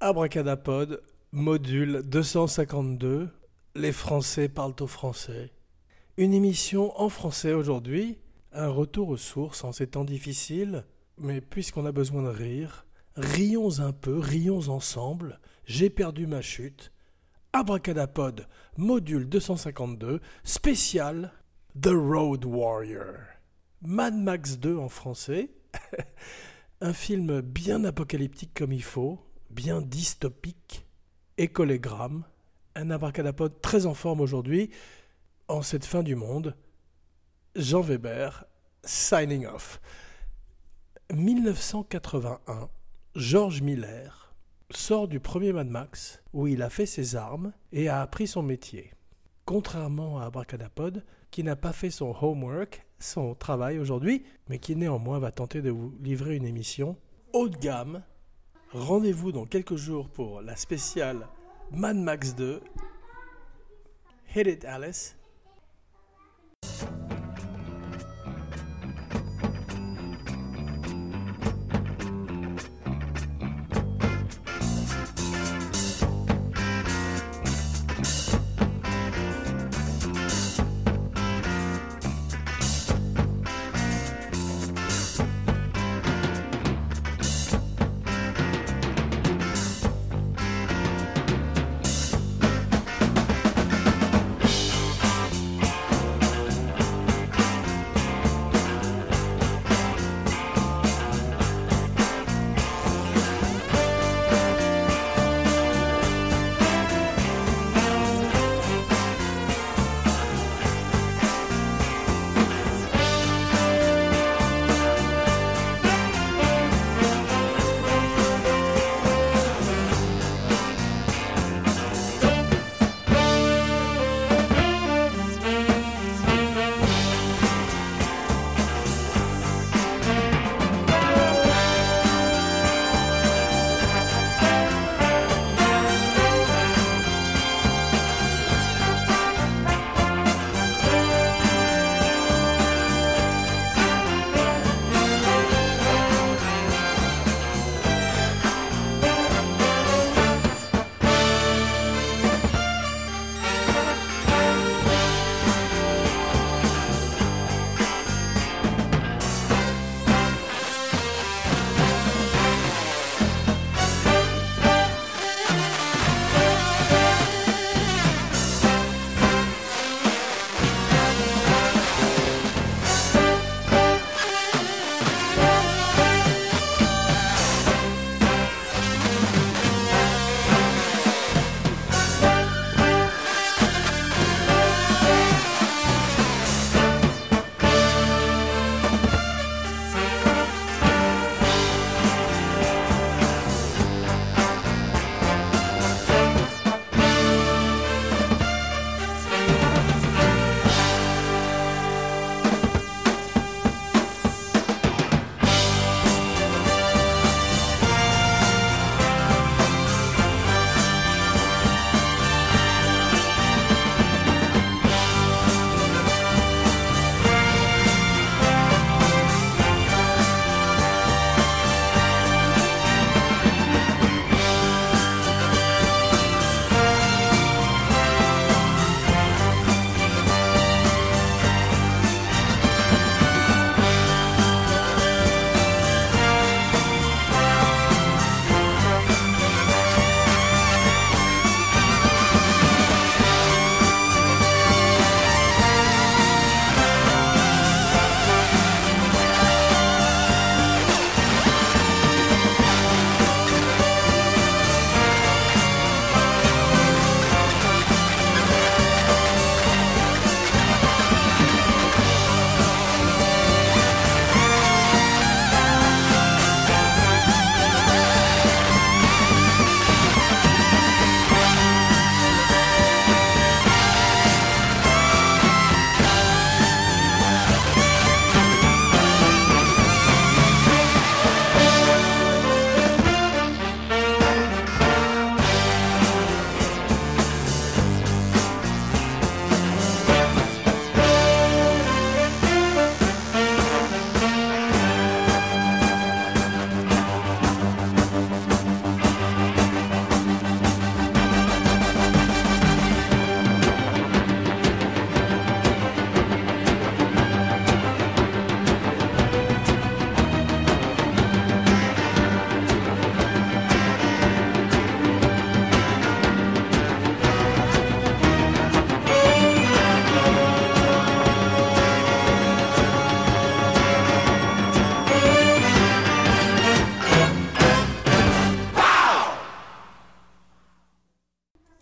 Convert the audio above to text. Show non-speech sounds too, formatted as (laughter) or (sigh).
Abracadapod, module 252. Les Français parlent au français. Une émission en français aujourd'hui. Un retour aux sources en ces temps difficiles. Mais puisqu'on a besoin de rire, rions un peu, rions ensemble. J'ai perdu ma chute. Abracadapod, module 252, spécial The Road Warrior. Mad Max 2 en français. (laughs) Un film bien apocalyptique comme il faut, bien dystopique, écolégramme, un abracadapod très en forme aujourd'hui, en cette fin du monde. Jean Weber, signing off. 1981, George Miller sort du premier Mad Max, où il a fait ses armes et a appris son métier. Contrairement à Abracadapod, qui n'a pas fait son homework, son travail aujourd'hui, mais qui néanmoins va tenter de vous livrer une émission haut de gamme. Rendez-vous dans quelques jours pour la spéciale Mad Max 2. Hit it, Alice.